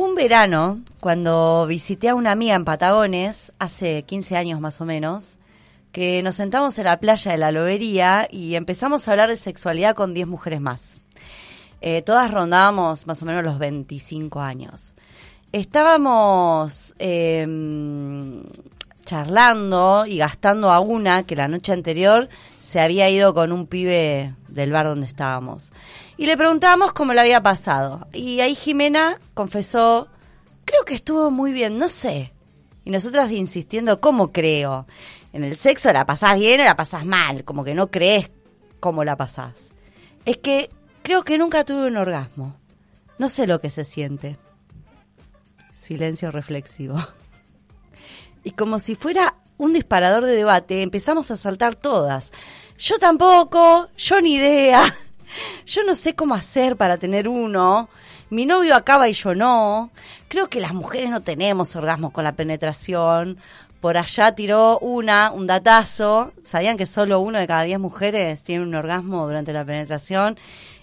un verano cuando visité a una amiga en Patagones, hace 15 años más o menos, que nos sentamos en la playa de la Lobería y empezamos a hablar de sexualidad con 10 mujeres más. Eh, todas rondábamos más o menos los 25 años. Estábamos em, charlando y gastando a una que la noche anterior se había ido con un pibe del bar donde estábamos. Y le preguntábamos cómo lo había pasado. Y ahí Jimena confesó, creo que estuvo muy bien, no sé. Y nosotras insistiendo, ¿cómo creo? En el sexo la pasás bien o la pasás mal, como que no crees cómo la pasás. Es que creo que nunca tuve un orgasmo. No sé lo que se siente. Silencio reflexivo. Y como si fuera un disparador de debate, empezamos a saltar todas. Yo tampoco, yo ni idea. Yo no sé cómo hacer para tener uno. Mi novio acaba y yo no. Creo que las mujeres no tenemos orgasmos con la penetración. Por allá tiró una, un datazo. ¿Sabían que solo uno de cada diez mujeres tiene un orgasmo durante la penetración?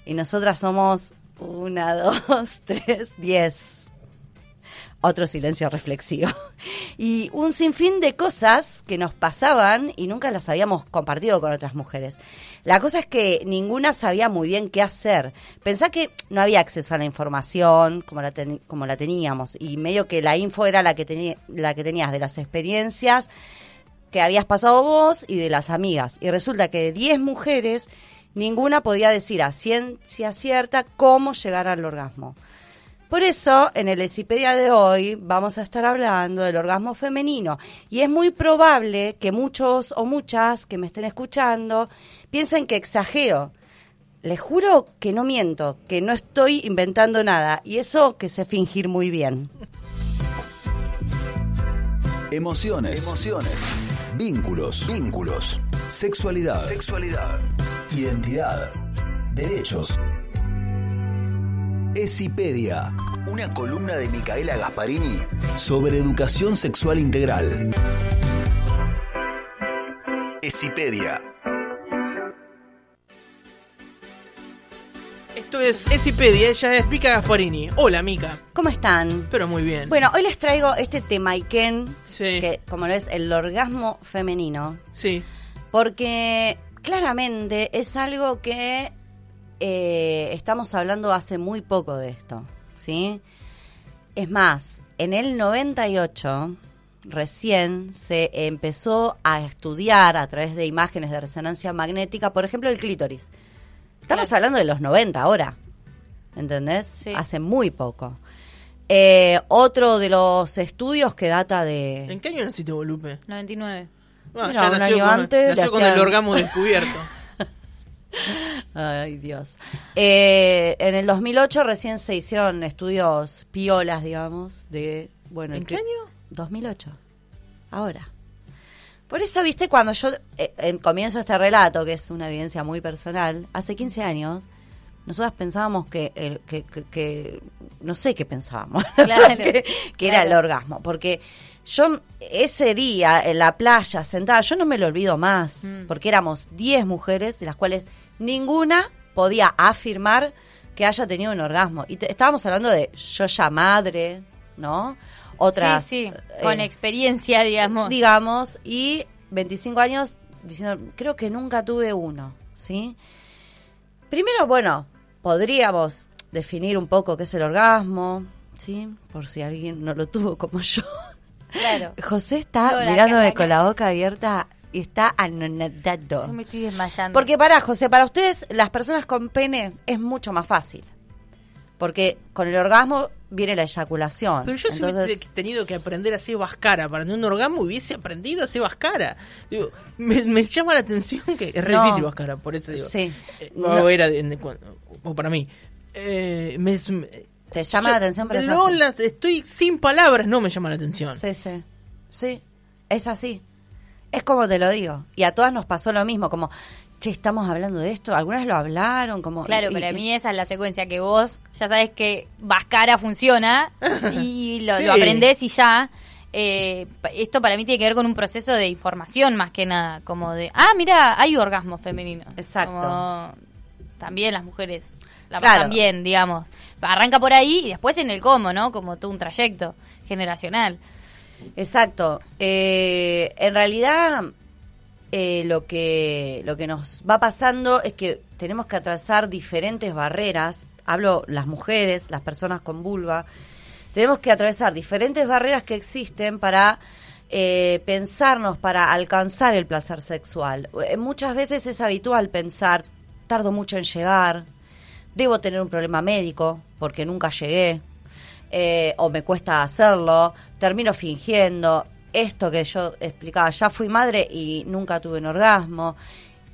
Y nosotras somos una, dos, tres, diez otro silencio reflexivo. Y un sinfín de cosas que nos pasaban y nunca las habíamos compartido con otras mujeres. La cosa es que ninguna sabía muy bien qué hacer. Pensá que no había acceso a la información como la, como la teníamos y medio que la info era la que, la que tenías de las experiencias que habías pasado vos y de las amigas. Y resulta que de 10 mujeres, ninguna podía decir a ciencia cierta cómo llegar al orgasmo. Por eso, en el Esipedia de hoy vamos a estar hablando del orgasmo femenino. Y es muy probable que muchos o muchas que me estén escuchando piensen que exagero. Les juro que no miento, que no estoy inventando nada. Y eso que sé fingir muy bien. Emociones. Emociones. Vínculos. Vínculos. Sexualidad. Sexualidad. Identidad. Derechos. Esipedia, una columna de Micaela Gasparini sobre educación sexual integral. Esipedia. Esto es Esipedia, ella es Mica Gasparini. Hola, Mica. ¿Cómo están? Pero muy bien. Bueno, hoy les traigo este tema Iken, que como lo es el orgasmo femenino. Sí. Porque claramente es algo que eh, estamos hablando hace muy poco de esto, ¿sí? Es más, en el 98 recién se empezó a estudiar a través de imágenes de resonancia magnética, por ejemplo, el clítoris. Estamos hablando de los 90 ahora, ¿entendés? Hace muy poco. Eh, otro de los estudios que data de... ¿En qué año naciste, Lupe? 99. Ah, ya un año antes. Nació con el orgasmo descubierto. Ay, Dios. Eh, en el 2008 recién se hicieron estudios piolas, digamos, de... Bueno, ¿En qué año? 2008. Ahora. Por eso, viste, cuando yo eh, comienzo este relato, que es una evidencia muy personal, hace 15 años, nosotras pensábamos que, que, no sé qué pensábamos, que, era el orgasmo, porque yo ese día en la playa sentada, yo no me lo olvido más, mm. porque éramos 10 mujeres, de las cuales ninguna podía afirmar que haya tenido un orgasmo. Y estábamos hablando de yo ya madre, ¿no? Otras. Sí, sí, con eh, experiencia, digamos. Digamos, y 25 años diciendo, creo que nunca tuve uno, ¿sí? Primero, bueno, podríamos definir un poco qué es el orgasmo, ¿sí? Por si alguien no lo tuvo como yo. Claro. José está mirándome con la boca abierta y está anonadado. Yo me estoy desmayando. Porque para, José, para ustedes, las personas con pene es mucho más fácil. Porque con el orgasmo viene la eyaculación. Pero yo Entonces... hubiese tenido que aprender a hacer vascara. Para tener un orgasmo hubiese aprendido a hacer vascara. Digo, me, llama la atención que es re difícil vascara, por eso digo. Sí. Eh, no. era o para mí. Eh, me, ¿Te llama la atención? Pero no, estoy sin palabras, no me llama la atención. Sí, sí. Sí, es así. Es como te lo digo. Y a todas nos pasó lo mismo, como, che, estamos hablando de esto. Algunas lo hablaron, como. Claro, pero a mí esa es la secuencia que vos ya sabes que Vascara funciona y lo, aprendés y ya. Eh, esto para mí tiene que ver con un proceso de información más que nada, como de, ah, mira, hay orgasmos femeninos. Exacto. también las mujeres la Claro. pasan bien, digamos. Arranca por ahí y después en el cómo, ¿no? Como todo un trayecto generacional. Exacto. Eh, en realidad, eh, lo que lo que nos va pasando es que tenemos que atravesar diferentes barreras. Hablo las mujeres, las personas con vulva. Tenemos que atravesar diferentes barreras que existen para eh, pensarnos, para alcanzar el placer sexual. Eh, muchas veces es habitual pensar, tardo mucho en llegar, debo tener un problema médico porque nunca llegué, eh, o me cuesta hacerlo, termino fingiendo, esto que yo explicaba, ya fui madre y nunca tuve un orgasmo.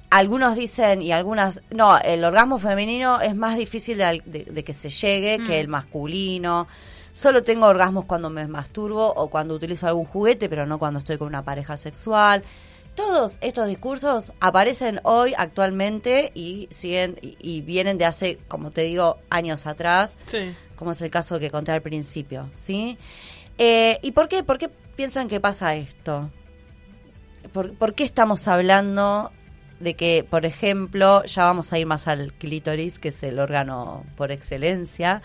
Algunos dicen y algunas, no, el orgasmo femenino es más difícil de, al- de- de que se llegue que el masculino. Solo tengo orgasmos cuando me masturbo o cuando utilizo algún juguete, pero no cuando estoy con una pareja sexual. Todos estos discursos aparecen hoy actualmente y siguen y, y vienen de hace, como te digo, años atrás Sí. como es el caso que conté al principio, ¿sí? Eh, ¿Y por qué, por qué piensan que pasa esto? ¿Por, por qué estamos hablando de que, por ejemplo, ya vamos a ir más al clítoris, que es el órgano por excelencia,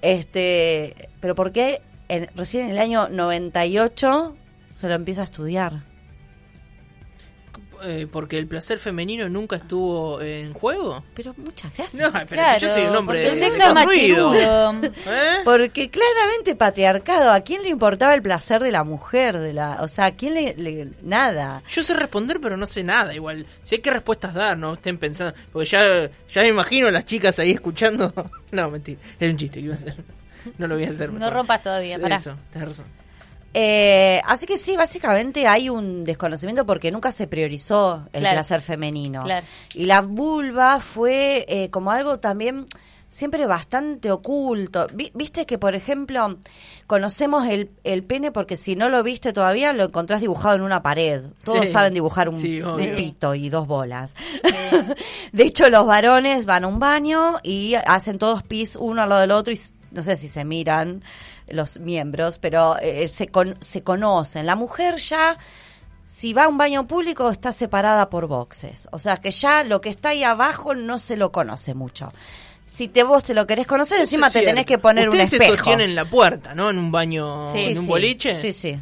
este, pero por qué en- recién en el año 98 se lo empieza a estudiar? Eh, porque el placer femenino nunca estuvo en juego. Pero muchas gracias. No, pero claro, yo soy un hombre porque el sexo es. ¿Eh? Porque claramente patriarcado, ¿a quién le importaba el placer de la mujer? de la O sea, ¿a quién le, le- nada? Yo sé responder, pero no sé nada. Igual, sé qué respuestas dar, no estén pensando. Porque ya, ya me imagino a las chicas ahí escuchando. No, mentira. Era un chiste que iba a hacer. No lo voy a hacer. No rompas todavía, pará. Eso, tenés razón. Eh, así que sí, básicamente hay un desconocimiento porque nunca se priorizó el Claro. placer femenino. Claro. Y la vulva fue eh, como algo también siempre bastante oculto. Vi- Viste que, por ejemplo, conocemos el, el pene porque si no lo viste todavía lo encontrás dibujado en una pared. Todos Sí. saben dibujar un, Sí, un obvio. pito y dos bolas. De hecho, los varones van a un baño y hacen todos pis uno al lado del otro y no sé si se miran los miembros, pero eh, se, con- se conocen. La mujer ya, si va a un baño público, está separada por boxes. O sea que ya lo que está ahí abajo no se lo conoce mucho. Si te vos te lo querés conocer, Eso encima te tenés que poner un Ustedes se espejo. sostienen en la puerta, ¿no? En un baño, Sí, en un sí. boliche. Sí, sí.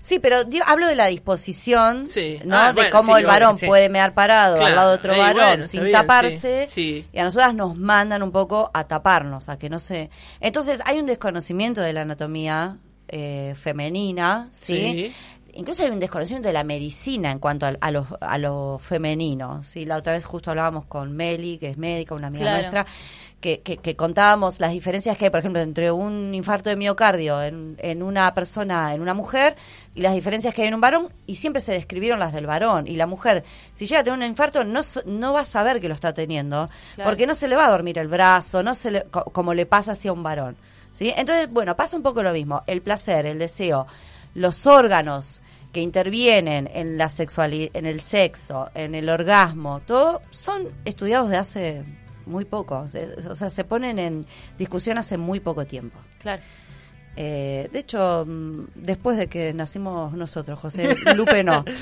Sí, pero digo, hablo de la disposición, Sí. ¿no? Ah, de bueno, cómo sí, el varón sí. puede mear parado Claro. al lado de otro varón bueno, sin bien, taparse. sí, sí. Y a nosotras nos mandan un poco a taparnos, a que no se... Entonces hay un desconocimiento de la anatomía eh, femenina, ¿sí? Sí. Incluso hay un desconocimiento de la medicina en cuanto a, a lo, a lo femenino. ¿sí? La otra vez justo hablábamos con Meli, que es médica, una amiga Claro. nuestra, que, que, que contábamos las diferencias que hay, por ejemplo, entre un infarto de miocardio en, en una persona, en una mujer, y las diferencias que hay en un varón, y siempre se describieron las del varón. Y la mujer, si llega a tener un infarto, no, no va a saber que lo está teniendo, Claro. porque no se le va a dormir el brazo, no se le, co- como le pasa hacia un varón. ¿sí? Entonces, bueno, pasa un poco lo mismo. El placer, el deseo, los órganos que intervienen en la sexualidad, en el sexo, en el orgasmo, todo son estudiados de hace muy poco. O sea, se ponen en discusión hace muy poco tiempo. Claro. Eh, de hecho, mm, después de que nacimos nosotros, José, Lupe no.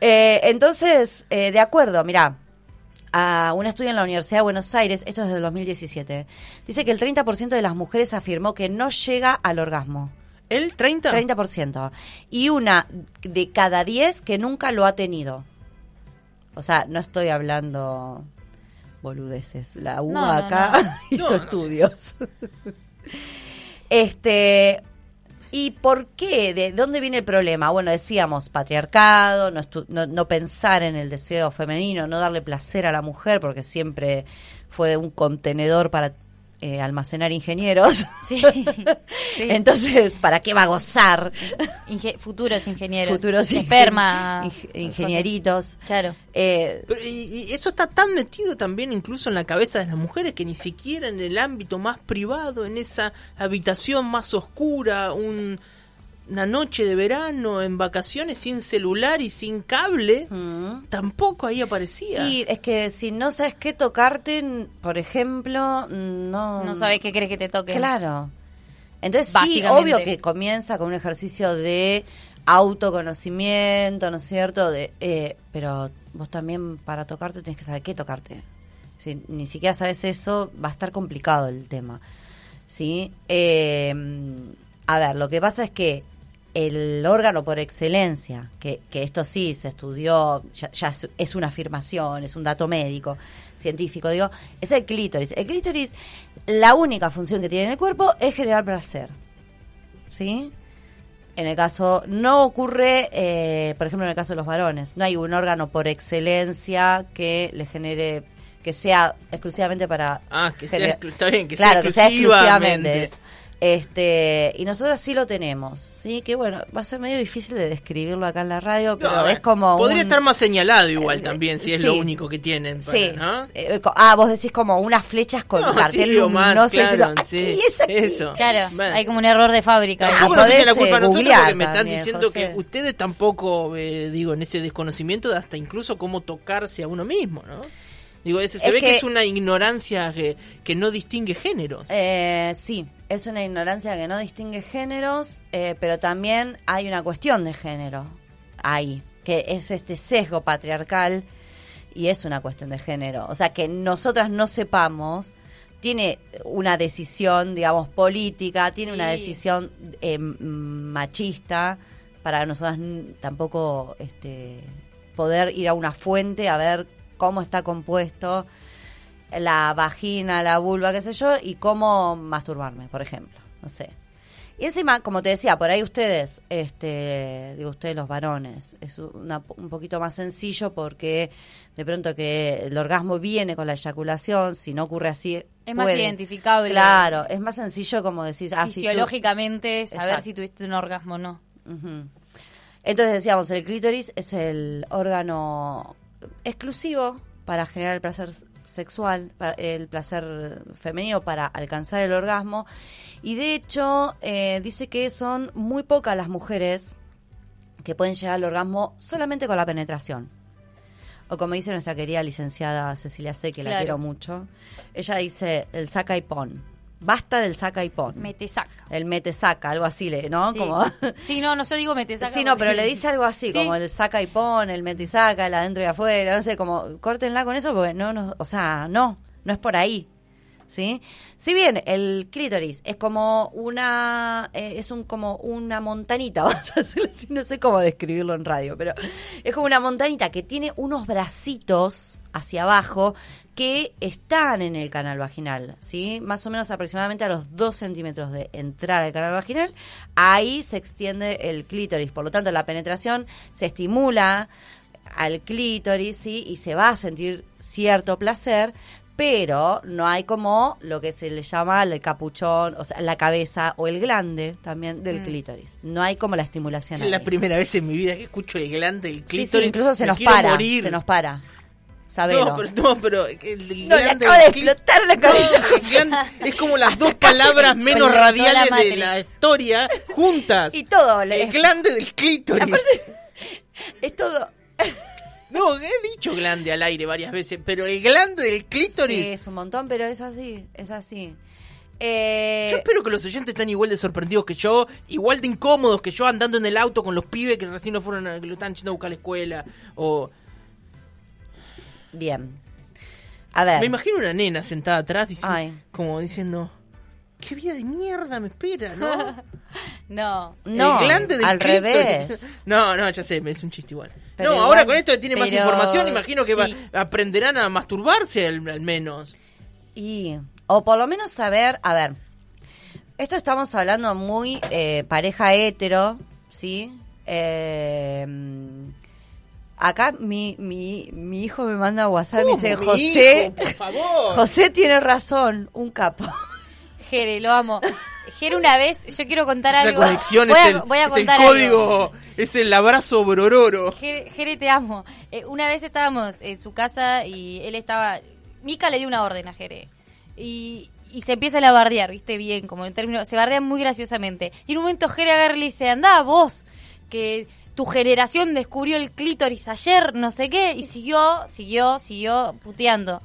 Eh, entonces, eh, de acuerdo, mira, a un estudio en la Universidad de Buenos Aires, esto es del 2017, dice que el 30% de las mujeres afirmó que no llega al orgasmo. ¿El 30? 30%. Y una de cada 10 que nunca lo ha tenido. O sea, no estoy hablando boludeces. La No, no, acá no. hizo No, estudios. este. ¿Y por qué? ¿De dónde viene el problema? Bueno, decíamos patriarcado, no, estu- no, no pensar en el deseo femenino, no darle placer a la mujer, porque siempre fue un contenedor para eh, almacenar ingenieros. Sí. Sí. Entonces, ¿para qué va a gozar? Inge- futuros ingenieros. Futuros esperma. ing- ingenieritos. Claro. Eh, Pero, y, y eso está tan metido también incluso en la cabeza de las mujeres que ni siquiera en el ámbito más privado, en esa habitación más oscura, un- una noche de verano en vacaciones sin celular y sin cable, mm. tampoco ahí aparecía. Y es que si no sabes qué tocarte, por ejemplo, no... No sabes qué crees que te toque. Claro. Entonces sí, obvio que comienza con un ejercicio de autoconocimiento, ¿no es cierto? De, eh, pero vos también para tocarte tienes que saber qué tocarte. Si ni siquiera sabes eso, va a estar complicado el tema. ¿Sí? Eh, a ver, lo que pasa es que el órgano por excelencia, que, que esto sí se estudió, ya, ya es, una afirmación, es un dato médico, científico, digo, es el clítoris. El clítoris, la única función que tiene en el cuerpo es generar placer. ¿Sí? En el caso, no ocurre, eh, por ejemplo, en el caso de los varones, no hay un órgano por excelencia que le genere, que sea exclusivamente para... Ah, que sea, generar- exclu- está bien, que claro, sea que sea exclusivamente. Este, y nosotros sí lo tenemos, sí, que bueno, va a ser medio difícil de describirlo acá en la radio, pero No, es como Podría un- estar más señalado igual Eh, también, si es sí. lo único que tienen. para, Sí, ¿no? eh, ah, vos decís como unas flechas con No, cartel sí, más, luminoso claro, diciendo, sí, "Aquí es aquí". eso. Claro, Bueno. hay como un error de fábrica. Tampoco nos tienen la culpa a eh, nosotros porque me están también, diciendo José. que ustedes tampoco, eh, digo, en ese desconocimiento de hasta incluso cómo tocarse a uno mismo, ¿no? Digo, eso, se Es ve que, que- es una ignorancia que, que no distingue géneros. Eh, sí, es una ignorancia que no distingue géneros, eh, pero también hay una cuestión de género ahí, que es este sesgo patriarcal y es una cuestión de género. O sea, que nosotras no sepamos tiene una decisión, digamos, política, tiene una decisión eh, machista para nosotras tampoco este, poder ir a una fuente a ver cómo está compuesto la vagina, la vulva, qué sé yo, y cómo masturbarme, por ejemplo, no sé. Y encima, como te decía, por ahí ustedes, este, digo ustedes los varones, es una- un poquito más sencillo porque de pronto que el orgasmo viene con la eyaculación, si no ocurre así, Es más identificable. Claro, es más sencillo como decir, ah, si tú- Fisiológicamente, saber Exacto. si tuviste un orgasmo o no. Entonces decíamos, el clítoris es el órgano exclusivo para generar el placer sexual, para- el placer femenino para alcanzar el orgasmo. Y de hecho, eh, dice que son muy pocas las mujeres que pueden llegar al orgasmo solamente con la penetración. O como dice nuestra querida licenciada Cecilia C, que la quiero mucho, ella dice el saca y pon. Basta del saca y pon. Me te saca. El mete saca, algo así, le- ¿no? Sí. Como Sí, no, no, yo digo me te saca. Sí, no, pero le dice algo así, Sí. como el saca y pone, el mete saca, el adentro y afuera, no sé, como córtenla con eso porque no, no, o sea, no, no es por ahí. ¿Sí? Si bien el clítoris es como una, eh, es un como una montanita, vamos a hacerlo así, no sé cómo describirlo en radio, pero es como una montanita que tiene unos bracitos hacia abajo que están en el canal vaginal, ¿sí? Más o menos aproximadamente a los 2 centímetros de entrar al canal vaginal, ahí se extiende el clítoris, por lo tanto la penetración se estimula al clítoris, ¿sí? Y se va a sentir cierto placer, pero no hay como lo que se le llama el capuchón, o sea, la cabeza o el glande también del Mm. clítoris. No hay como la estimulación. Es la primera vez en mi vida que escucho el glande del Sí, clítoris. sí, incluso se nos para, morir. se nos para. Sabelo. No, pero, no, pero el No, le acaba de explotar la cabeza, No, es como las dos palabras me menos la radiales de la historia juntas. Y todo, le- El glande del clítoris. es todo. No, he dicho glande al aire varias veces, pero el glande del clítoris. Sí, es un montón, pero es así, es así. Eh, Yo espero que los oyentes estén igual de sorprendidos que yo, igual de incómodos que yo andando en el auto con los pibes que recién no fueron, que lo están yendo a buscar a la escuela. O Bien. A ver. me imagino una nena sentada atrás dici- Ay. como diciendo, qué vida de mierda me espera, ¿no? No. No, el glande del al revés. No, no, ya sé, es un chiste igual. Pero no, igual- ahora con esto que tiene más Pero- información, imagino que va- sí. aprenderán a masturbarse al, al menos. Y, o por lo menos saber, a ver, esto estamos hablando muy eh, pareja hetero, ¿sí? Eh, acá mi, mi, mi hijo me manda WhatsApp y me dice, ¿Cómo, mi José, hijo, por favor. José tiene razón, un capo. Jere, lo amo. Jere, una vez, yo quiero contar Esa algo. conexión voy, es, a, el, voy a es el contar algo. código, es el abrazo borororo. Jere, Jere, te amo. Eh, una vez estábamos en su casa y él estaba... Mica le dio una orden a Jere. Y, y se empieza a la bardear, ¿viste? Bien, como en términos... Se bardean muy graciosamente. Y en un momento Jere agarra y le dice, anda vos, que tu generación descubrió el clítoris ayer, no sé qué. Y siguió, siguió, siguió puteando.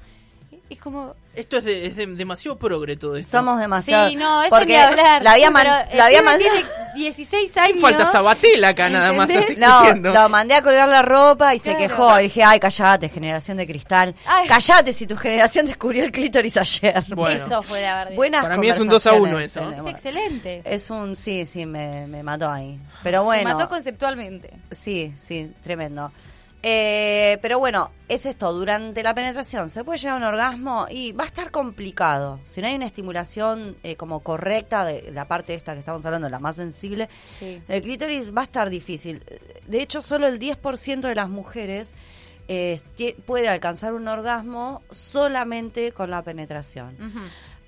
Es como... Esto es, de- es de- demasiado progre todo esto. Somos demasiado. Sí, no, eso porque ni hablar. La había, man- Pero el la había pibe mandado. tiene 16 años. Falta Sabatel acá nada más. ¿Entendés? No, discutiendo. lo mandé a colgar la ropa y se Claro. quejó. Y dije, ay, callate, generación de cristal. Ay. Callate si tu generación descubrió el clítoris ayer. Bueno. Eso fue la verdad. Buenas Para mí es un 2 a 1 conversaciones eso, ¿no? tenemos. Es excelente. Es un, sí, sí, me, me mató ahí. Pero Me bueno. mató conceptualmente. Sí, sí, tremendo. Eh, pero bueno, es esto, durante la penetración se puede llegar a un orgasmo y va a estar complicado. Si no hay una estimulación eh, como correcta de la parte esta que estamos hablando, la más sensible, Sí. el clítoris va a estar difícil. De hecho, solo el 10% de las mujeres eh, puede alcanzar un orgasmo solamente con la penetración.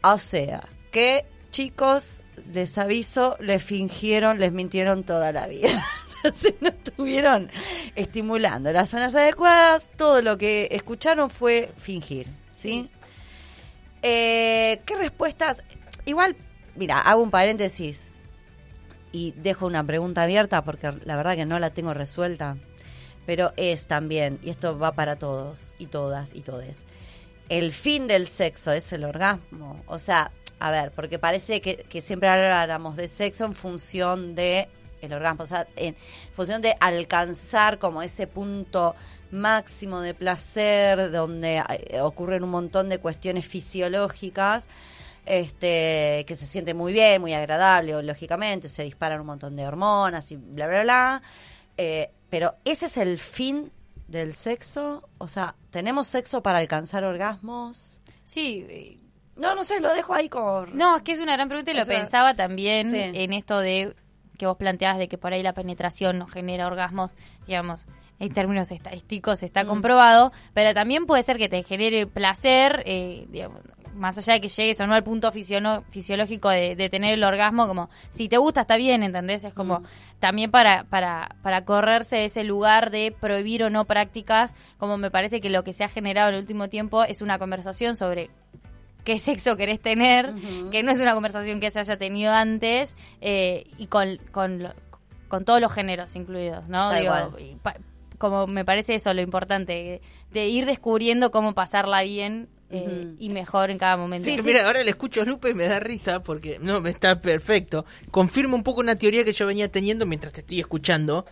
O sea, que chicos, les aviso, les fingieron, les mintieron toda la vida. Se no estuvieron estimulando las zonas adecuadas, todo lo que escucharon fue fingir, ¿sí? Eh, ¿Qué respuestas? Igual, mira, hago un paréntesis y dejo una pregunta abierta porque la verdad que no la tengo resuelta, pero es también, y esto va para todos y todas y todes, el fin del sexo es el orgasmo. O sea, a ver, porque parece que, que siempre habláramos de sexo en función de el orgasmo, o sea, en función de alcanzar como ese punto máximo de placer donde eh, ocurren un montón de cuestiones fisiológicas este que se siente muy bien, muy agradable, lógicamente se disparan un montón de hormonas y bla bla bla. Eh, pero ese es el fin del sexo, o sea, tenemos sexo para alcanzar orgasmos. Sí, eh, No, no sé, lo dejo ahí como no, es que es una gran pregunta y lo pensaba también Sí. en esto de que vos planteabas de que por ahí la penetración no genera orgasmos, digamos, en términos estadísticos está Mm. comprobado, pero también puede ser que te genere placer, eh, digamos, más allá de que llegues o no al punto fisiológico de, de tener el orgasmo, como si te gusta está bien, ¿entendés? Es como Mm. también para, para, para correrse de ese lugar de prohibir o no prácticas, como me parece que lo que se ha generado en el último tiempo es una conversación sobre qué sexo querés tener, que no es una conversación que se haya tenido antes, eh, y con, con, lo- con todos los géneros incluidos, ¿no? Digo, cual. y pa- como me parece eso lo importante, de ir descubriendo cómo pasarla bien eh, y mejor en cada momento. Sí, Que sí. Mira, ahora le escucho a Lupe y me da risa porque no, me está perfecto. Confirma un poco una teoría que yo venía teniendo mientras te estoy escuchando.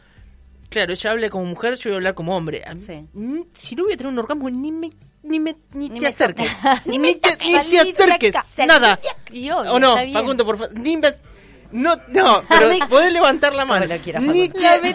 Claro, ella habla como mujer, yo voy a hablar como hombre. Sí. Si no voy a tener un orgasmo, ni me, ni me, ni, Ni te me acerques. Ni me te, ni te acerques. Nada. Y obvio, ¿O no? Facundo, por favor. Ni me- No, no, pero podés levantar la mano. Ni te, ni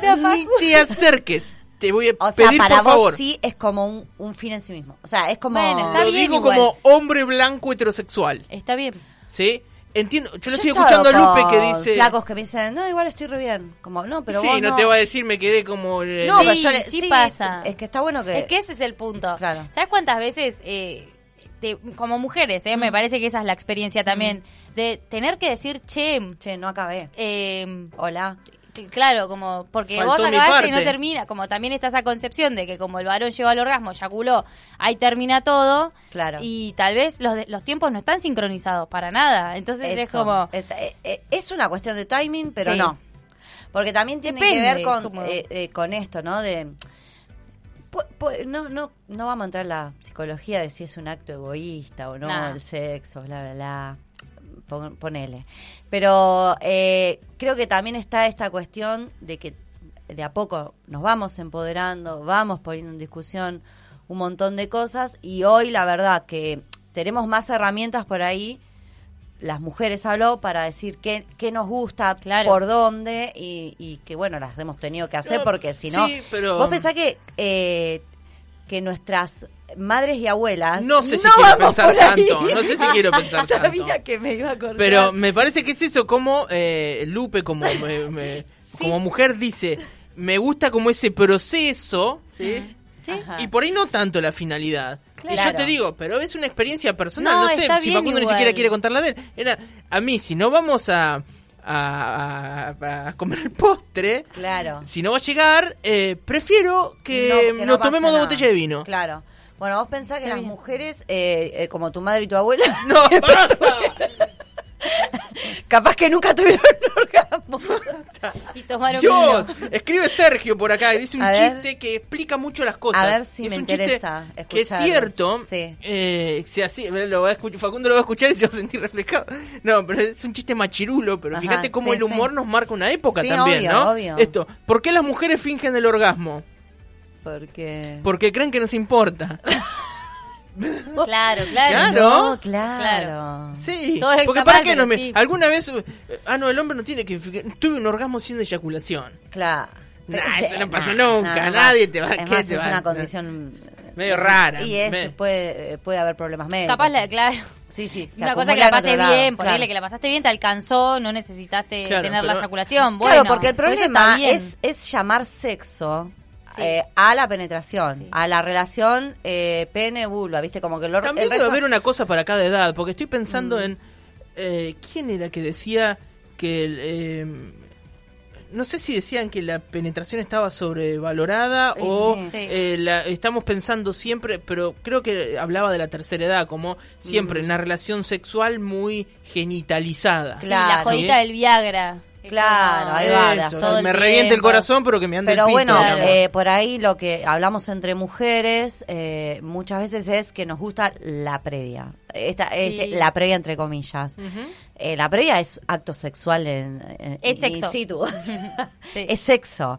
te acerques. Te voy a O sea, pedir, para por vos favor. sí es como un, un fin en sí mismo. O sea, es como... Bueno, está Lo bien digo igual. como hombre blanco heterosexual. Está bien. ¿Sí? Entiendo. Yo le Yo estoy escuchando a Lupe que dice. Flacos que me dicen, no, igual estoy re bien. Como, no, pero sí, vos no, te va a decir, me quedé como. eh, No, Sí, pero yo le- sí pasa. Es que está bueno que... Es que ese es el punto. Claro. ¿Sabes cuántas veces, eh, te- como mujeres, eh, Mm. me parece que esa es la experiencia también, de tener que decir, che, Che, no acabé. eh, Hola. Cl- claro, como porque Faltó vos acabaste y no termina, como también está esa concepción de que como el varón llegó al orgasmo, eyaculó, ahí termina todo. Claro. Y tal vez los, de- los tiempos no están sincronizados para nada. Entonces es como... Eh, eh, es una cuestión de timing, pero Sí. no. Porque también tiene Depende, que ver con, como- eh, eh, con esto, ¿no? De no, no, no vamos a entrar en la psicología de si es un acto egoísta o no, Nah. el sexo, bla, bla, bla. Pon- ponele. Pero eh, creo que también está esta cuestión de que de a poco nos vamos empoderando, vamos poniendo en discusión un montón de cosas y hoy la verdad que tenemos más herramientas por ahí las mujeres habló para decir qué, qué nos gusta, Claro. por dónde y, y que bueno, las hemos tenido que hacer porque si no... sí, pero- Vos pensás que, eh, que nuestras madres y abuelas... No sé si quiero pensar tanto, no sé si quiero pensar Sabía tanto. que me iba a acordar. Pero me parece que es eso, como eh, Lupe, como, me- me- como mujer, dice: Me gusta como ese proceso, ¿sí? Y por ahí no tanto la finalidad. Y yo Claro. te digo, pero es una experiencia personal. No, No, sé si Facundo ni siquiera quiere contarla de él. Era, a mí, si no vamos a, a, a- a comer el postre, Claro. si no va a llegar, eh, prefiero que, No, que no nos tomemos dos botellas de vino. Claro. Bueno, vos pensás que las bien. mujeres, eh, eh, como tu madre y tu abuela, No, basta. capaz que nunca tuvieron un orgasmo. Y tomaron Dios, vino. escribe Sergio por acá, dice un A ver. chiste que explica mucho las cosas. A ver si es me un chiste interesa Que es cierto, Sí. eh, si así, lo va a escuchar, Facundo lo va a escuchar y se va a sentir reflejado. No, pero es un chiste machirulo, pero Ajá, fíjate cómo sí, el humor sí. nos marca una época Sí, también, obvio, ¿no? obvio. Esto, ¿por qué las mujeres fingen el orgasmo? Porque... Porque creen que nos importa. Claro, claro. Claro. No, claro. Sí, Todo porque para qué no me... sí. Alguna vez... eh, Ah, no, el hombre no tiene que... Tuve un orgasmo sin eyaculación. Claro. Nah, eso no pasa Nah, nunca, nadie te va- Es ¿qué más, es va a- una condición Medio rara, Y es, me- puede, eh, puede haber problemas médicos. Capaz, la, claro. Sí, sí. Una cosa que la pases bien, ponerle claro. que la pasaste bien, te alcanzó, no necesitaste Claro, tener la eyaculación. Bueno, claro, porque el problema es, es llamar sexo Sí. eh, a la penetración, Sí. a la relación eh, pene-vulva, ¿viste? Como que lo, También el debe resto- haber una cosa para cada edad, porque estoy pensando Mm. en... eh, ¿Quién era que decía que... el, eh, no sé si decían que la penetración estaba sobrevalorada o sí. Sí. eh, la- estamos pensando siempre, pero creo que hablaba de la tercera edad, como siempre Mm. en la relación sexual muy genitalizada. Sí, Claro. la jodita ¿Sí? del Viagra. Claro, ahí va, de Eso, todo el me revienta el tiempo. corazón, pero que me ande Pero el pito, bueno, eh, por ahí lo que hablamos entre mujeres eh, muchas veces es que nos gusta la previa. Esta, Sí. este, la previa entre comillas. Eh, la previa es acto sexual en, en- Es in sexo. situ. Sí. es sexo.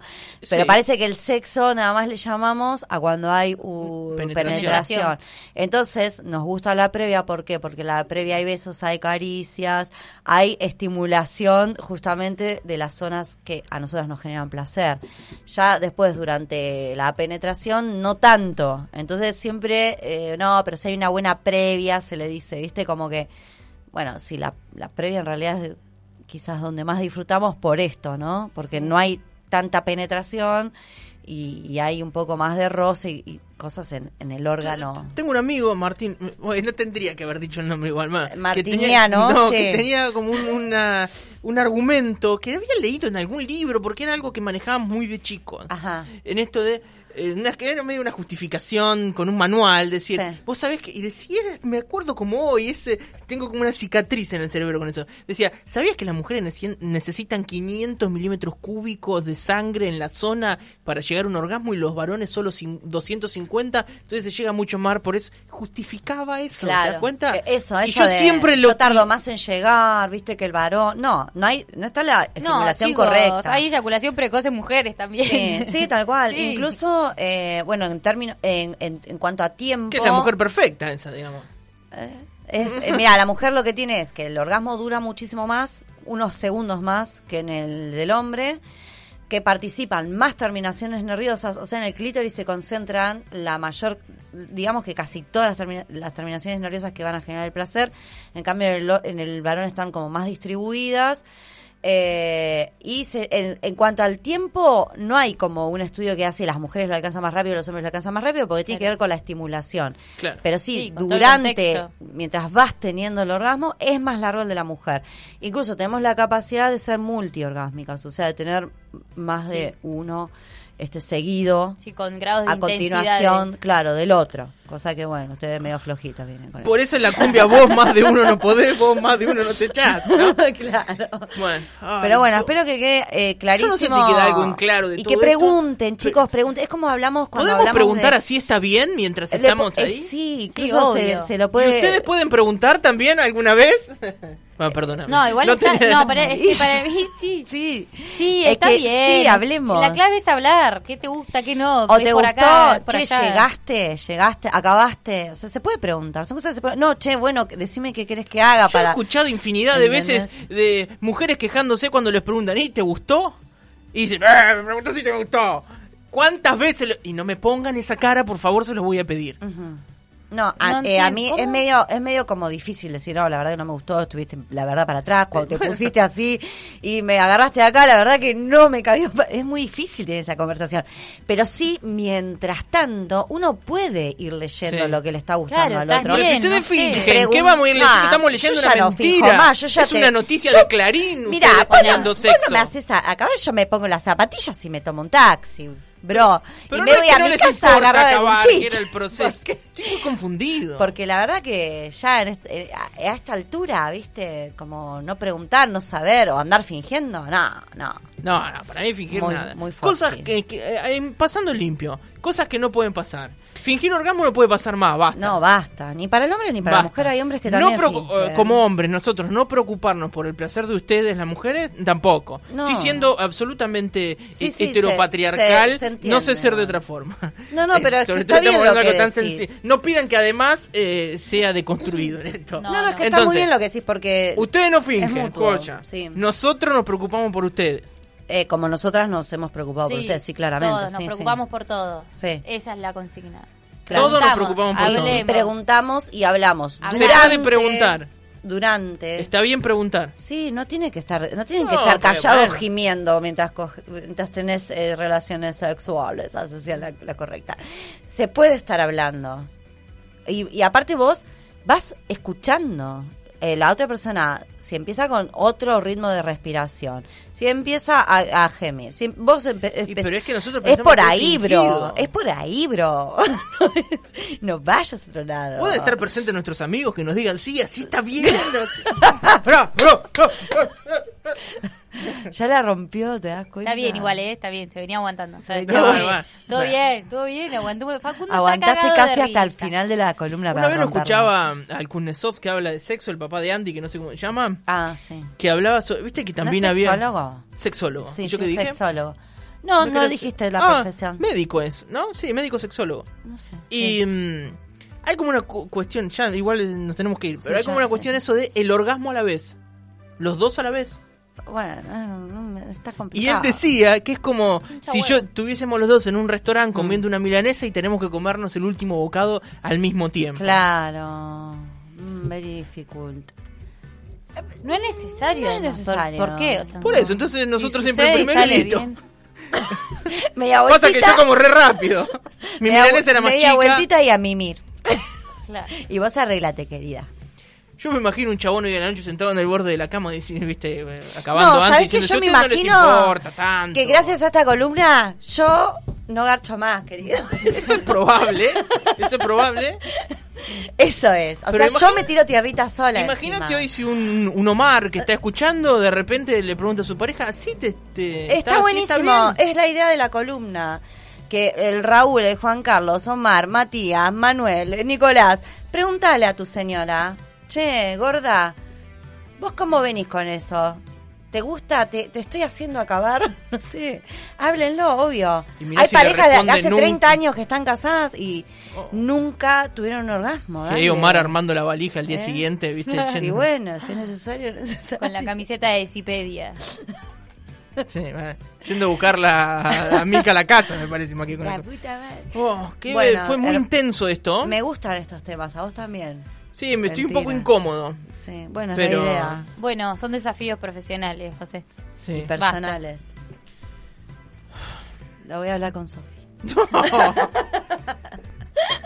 Pero Sí. parece que el sexo nada más le llamamos a cuando hay uh, Penetración. penetración. Entonces, nos gusta la previa, ¿por qué? Porque la previa hay besos, hay caricias, hay estimulación justamente de las zonas que a nosotras nos generan placer. Ya después, durante la penetración, no tanto. Entonces, siempre, eh, no, pero si hay una buena previa, se le dice, ¿viste? Como que, bueno, si la, la previa en realidad es quizás donde más disfrutamos por esto, ¿no? Porque no hay tanta penetración y, y hay un poco más de roce y, y cosas en, en el órgano. Tengo un amigo, Martín, no tendría que haber dicho el nombre igual más. Martiniano, que tenía, no, sí. que tenía como un, una- un argumento que había leído en algún libro, porque era algo que manejábamos muy de chicos. Ajá. En esto de, eh, era medio una justificación con un manual, decir, Sí. vos sabés que, y decía, me acuerdo como hoy, ese, tengo como una cicatriz en el cerebro con eso. Decía, ¿sabías que las mujeres necesi- necesitan 500 milímetros cúbicos de sangre en la zona para llegar a un orgasmo y los varones solo cin- 250? Entonces se llega mucho más, por eso justificaba eso, ¿te das cuenta? Eh, Eso, Y eso yo de, siempre lo yo tardo más en llegar, viste que el varón, no, no hay, no está la No, estimulación chicos, correcta. hay eyaculación precoz en mujeres también. Sí, sí, tal cual. Sí. Incluso, eh, bueno, en términos, en, en, en cuanto a tiempo. que es la mujer perfecta esa, digamos. Es, eh, mira, la mujer lo que tiene es que el orgasmo dura muchísimo más, unos segundos más que en el del hombre, que participan más terminaciones nerviosas, o sea, en el clítoris se concentran la mayor, digamos que casi todas las, termina- las terminaciones nerviosas que van a generar el placer, en cambio en el, en el varón están como más distribuidas. Eh, y se- en, en cuanto al tiempo, no hay como un estudio que hace las mujeres lo alcanzan más rápido, los hombres lo alcanzan más rápido, porque tiene que ver con la estimulación. Claro. Pero sí, durante, mientras vas teniendo el orgasmo, es más largo el de la mujer. Incluso tenemos la capacidad de ser multiorgásmicas, o sea, de tener más de uno este seguido Sí, con grados de a continuación, claro, del otro. Cosa que, bueno, ustedes medio flojitas vienen con Por eso en la cumbia vos más de uno no podés, vos más de uno no te echás, ¿no? claro. Bueno, ay, Pero bueno, yo- espero que quede eh, clarísimo. Yo no sé si queda algo en claro de Y todo que esto. pregunten, chicos, pregunten. Es como hablamos cuando ¿Podemos hablamos preguntar de- así está bien mientras estamos eh, ahí? sí, Sí, incluso se, obvio. se lo ¿Y puede... ustedes pueden preguntar también alguna vez? bueno, perdóname. No, igual está, tenía- no, pero es que para mí sí. Sí. Sí, Es está que bien. sí, hablemos. La clave es hablar. ¿Qué te gusta, qué no? O te por gustó, acá, por che, allá. llegaste, llegaste, acabaste. O sea, se puede preguntar. Son cosas que se pueden... No, che, bueno, decime qué querés que haga Yo he para... escuchado infinidad de veces de mujeres quejándose cuando les preguntan, ¿y te gustó? Y dicen, ¡eh, me preguntó si te gustó! ¿Cuántas veces? lo- Y no me pongan esa cara, por favor, se los voy a pedir. Ujú. No, a, No eh, a mí es medio es medio como difícil decir, no, la verdad que no me gustó, estuviste la verdad para atrás, cuando te pusiste así y me agarraste acá, la verdad que no me cabió. Es muy difícil tener esa conversación. Pero sí, mientras tanto, uno puede ir leyendo Sí. lo que le está gustando Claro, al otro. Pero si bien, ustedes no sé. ¿qué vamos a ir leyendo? Ah, Estamos yo leyendo ya una no mentira. fijo más, yo ya es te- una noticia yo- de Clarín. Mira, vos sexo. no me haces a, acá yo me pongo las zapatillas y me tomo un taxi, bro. Pero y me voy a mi casa a acabar, un que chiche. era el proceso. Estoy muy confundido. Porque la verdad que ya en este- a esta altura, viste, como no preguntar, no saber o andar fingiendo, no, no. No, no, para mí fingir Muy- nada. muy Cosas que, que, eh, pasando limpio, cosas que no pueden pasar. Fingir orgasmo no puede pasar más, basta. No, basta. Ni para el hombre ni para la mujer. Hay hombres que no también preocu- fingen. eh, como hombres nosotros no preocuparnos por el placer de ustedes las mujeres tampoco No. estoy siendo absolutamente Sí, sí, heteropatriarcal se- se entiende. no sé ser de otra forma No, no, pero es que está bien lo que decís. No pidan que además eh, sea deconstruido en esto No, No, no, es que está muy Entonces, bien lo que decís porque ustedes no fingen mutuo, escucha. sí. nosotros nos preocupamos por ustedes eh, como nosotras nos hemos preocupado por ustedes, sí, claramente. Todos, sí, nos sí. preocupamos por todos. Sí. Esa es la consigna. Todos nos preocupamos por hablemos. preguntamos y hablamos. Se se Durante- puede preguntar Durante. está bien preguntar Sí, no tiene que estar, no tienen que No, estar pero callados bueno. gimiendo mientras, coge- mientras tenés eh, relaciones sexuales, esa sea la, la correcta. Se puede estar hablando. Y, y aparte vos vas escuchando. Eh, la otra persona, si empieza con otro ritmo de respiración, si empieza a, a gemir, si vos Y pero es que nosotros es por ahí, bro. Es por ahí, bro. no vayas a otro lado. Pueden estar presentes nuestros amigos que nos digan, sí, así está bien. Bra, bra, bra. Ya la rompió, ¿te das cuenta? Está bien, igual, ¿eh? Está bien, se venía aguantando. O sea, No, todo bien, va. todo bien, todo bien, aguantó. Facundo Aguantaste casi de hasta el final de la columna Una para vez lo escuchaba al Kuznetsov que habla de sexo, el papá de Andy, que no sé cómo se llama, Ah, sí. que hablaba sobre, viste que también ¿No es había... sexólogo? Sexólogo. Sí, ¿Y yo sí, qué dije? sexólogo. No, no, dijiste la Ah, profesión. Médico es, ¿no? Sí, médico sexólogo. No sé. Y sí. mm, hay como una cu- cuestión, ya igual nos tenemos que ir, pero Sí, hay como ya, una sí. cuestión eso de el orgasmo a la vez. Los dos a la vez. Bueno, eh, está Y complicado. él decía que es como Mucha si yo tuviésemos los dos en un restaurante comiendo Mm. una milanesa y tenemos que comernos el último bocado al mismo tiempo. Claro. Mm, very difficult. No es necesario. No es necesario. ¿Por, por qué? O sea, Por eso, entonces nosotros Si siempre y primero y listo. Media Pasa que vueltita. yo como re rápido. Mi media milanesa era más media chica. vueltita y a mimir. claro. Y vos arreglate, querida. Yo me imagino un chabón hoy de la noche sentado en el borde de la cama diciendo, viste, eh, acabando No, antes. ¿sabés que yo me "Si a ustedes no imagino tanto". que gracias a esta columna yo no garcho más, querido? Eso es probable, eso es probable. Eso es. O Pero sea, yo me tiro tierrita sola. Imagínate encima. hoy si un, un Omar que está escuchando de repente le pregunta a su pareja, ¿sí te, te- Está buenísimo, bien?". es la idea de la columna. Que el Raúl, el Juan Carlos, Omar, Matías, Manuel, Nicolás, pregúntale a tu señora, che, gorda, ¿vos cómo venís con eso? ¿Te gusta? ¿Te, te estoy haciendo acabar? No sé, háblenlo, obvio. Hay si parejas de hace nunca. 30 años que están casadas y Oh. nunca tuvieron un orgasmo. Y ahí dale. Omar armando la valija al día ¿Eh? siguiente, viste, Y bueno, si es necesario, es necesario. Con la camiseta de Cipedia. sí, yendo a buscar la, a Mica a la casa, me parece más que con La eso. puta madre. Oh, qué- Bueno, fue muy her- intenso esto. Me gustan estos temas, a vos también. Sí, me estoy un poco incómodo. Sí, bueno, Pero- es la idea. Bueno, son desafíos profesionales, José. Sí. Y personales. Lo voy a hablar con Sofi.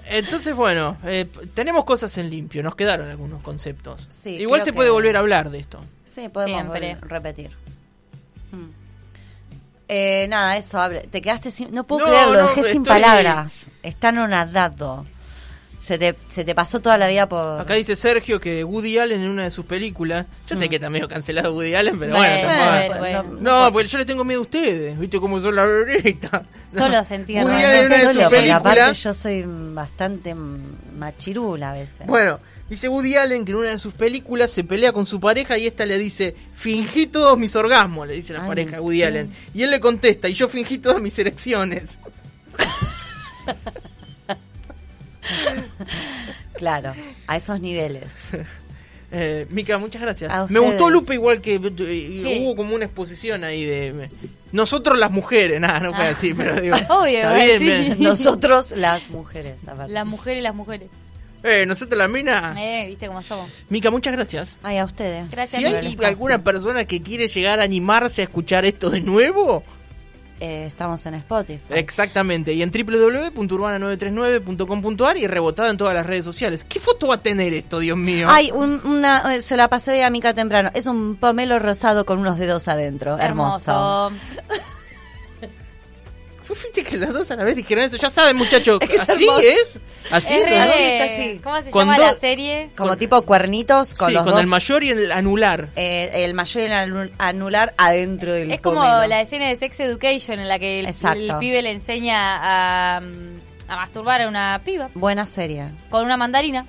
Entonces, bueno, eh, tenemos cosas en limpio, nos quedaron algunos conceptos. Sí, Igual se que- puede volver a hablar de esto. Sí, podemos Siempre. vol- repetir. Mm. Eh, nada, eso, hable. te quedaste sin... No puedo No, creerlo, no, dejé sin estoy- palabras. Está anonadado. Se te, se te pasó toda la vida por... Acá dice Sergio que Woody Allen en una de sus películas, yo sé que está medio cancelado Woody Allen, pero bueno, Bueno, tampoco- bueno, pues, No, porque yo le tengo miedo a ustedes, viste cómo son la verita. Solo se entiende. Woody No, Allen en una de solo, sus porque películas. aparte yo soy bastante machirula a veces. Bueno, dice Woody Allen que en una de sus películas se pelea con su pareja y esta le dice, fingí todos mis orgasmos, le dice la Ay, pareja a Woody sí. Allen. Y él le contesta, y yo fingí todas mis erecciones. Claro, a esos niveles. Eh, Mica, muchas gracias. Me gustó. Lupe igual que ¿Qué? hubo como una exposición ahí de nosotros las mujeres, nada, no puedo Ah. decir, pero digo, Obvio, bien, sí. Nosotros, las mujeres. Las mujeres, las mujeres. Eh, nosotros las minas. Eh, viste cómo somos. Mica, muchas gracias. Ay, a ustedes. Gracias, Si hay alguna persona que quiere llegar a animarse a escuchar esto de nuevo, Eh, estamos en Spotify. exactamente, y en www.urbana939.com.ar y rebotado en todas las redes sociales. ¿Qué foto va a tener esto, Dios mío? Ay, un- una, eh, se la pasó hoy a Mica temprano. Es un pomelo rosado con unos dedos adentro. Hermoso. Hermoso. Viste que las dos a la vez dijeron eso. Ya saben, muchachos. Es que es así es. Así Es es. re ¿no? así, de- está así. ¿Cómo se Con llama dos- la serie? Como Con- tipo cuernitos con sí, los con dos. el mayor y el anular. eh, el mayor y el anu- anular adentro del Es como la escena de Sex Education en la que el, pibe le enseña a, mm, a masturbar a una piba Buena serie. con una mandarina.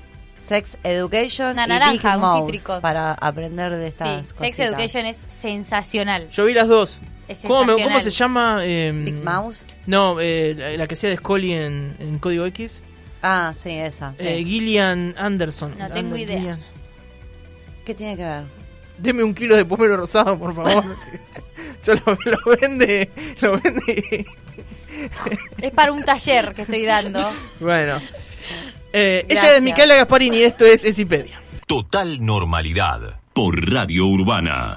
Sex Education Una y naranja, un cítrico. para aprender de Sí, estas Sex cositas. Education es sensacional. Yo vi las dos. ¿Cómo, cómo se llama? Eh, Big Mouse. No, eh, la, la que hacía de Scully en, en Código X. Ah, sí, esa. sí. Eh, Gillian Anderson. No tengo idea. Gillian. ¿Qué tiene que ver? Deme un kilo de pomelo rosado, por favor. Yo lo, lo vende. Lo vende. Es para un taller que estoy dando. Bueno. Eh, ella es Micaela Gasparini y esto es Esipedia. Total normalidad por Radio Urbana.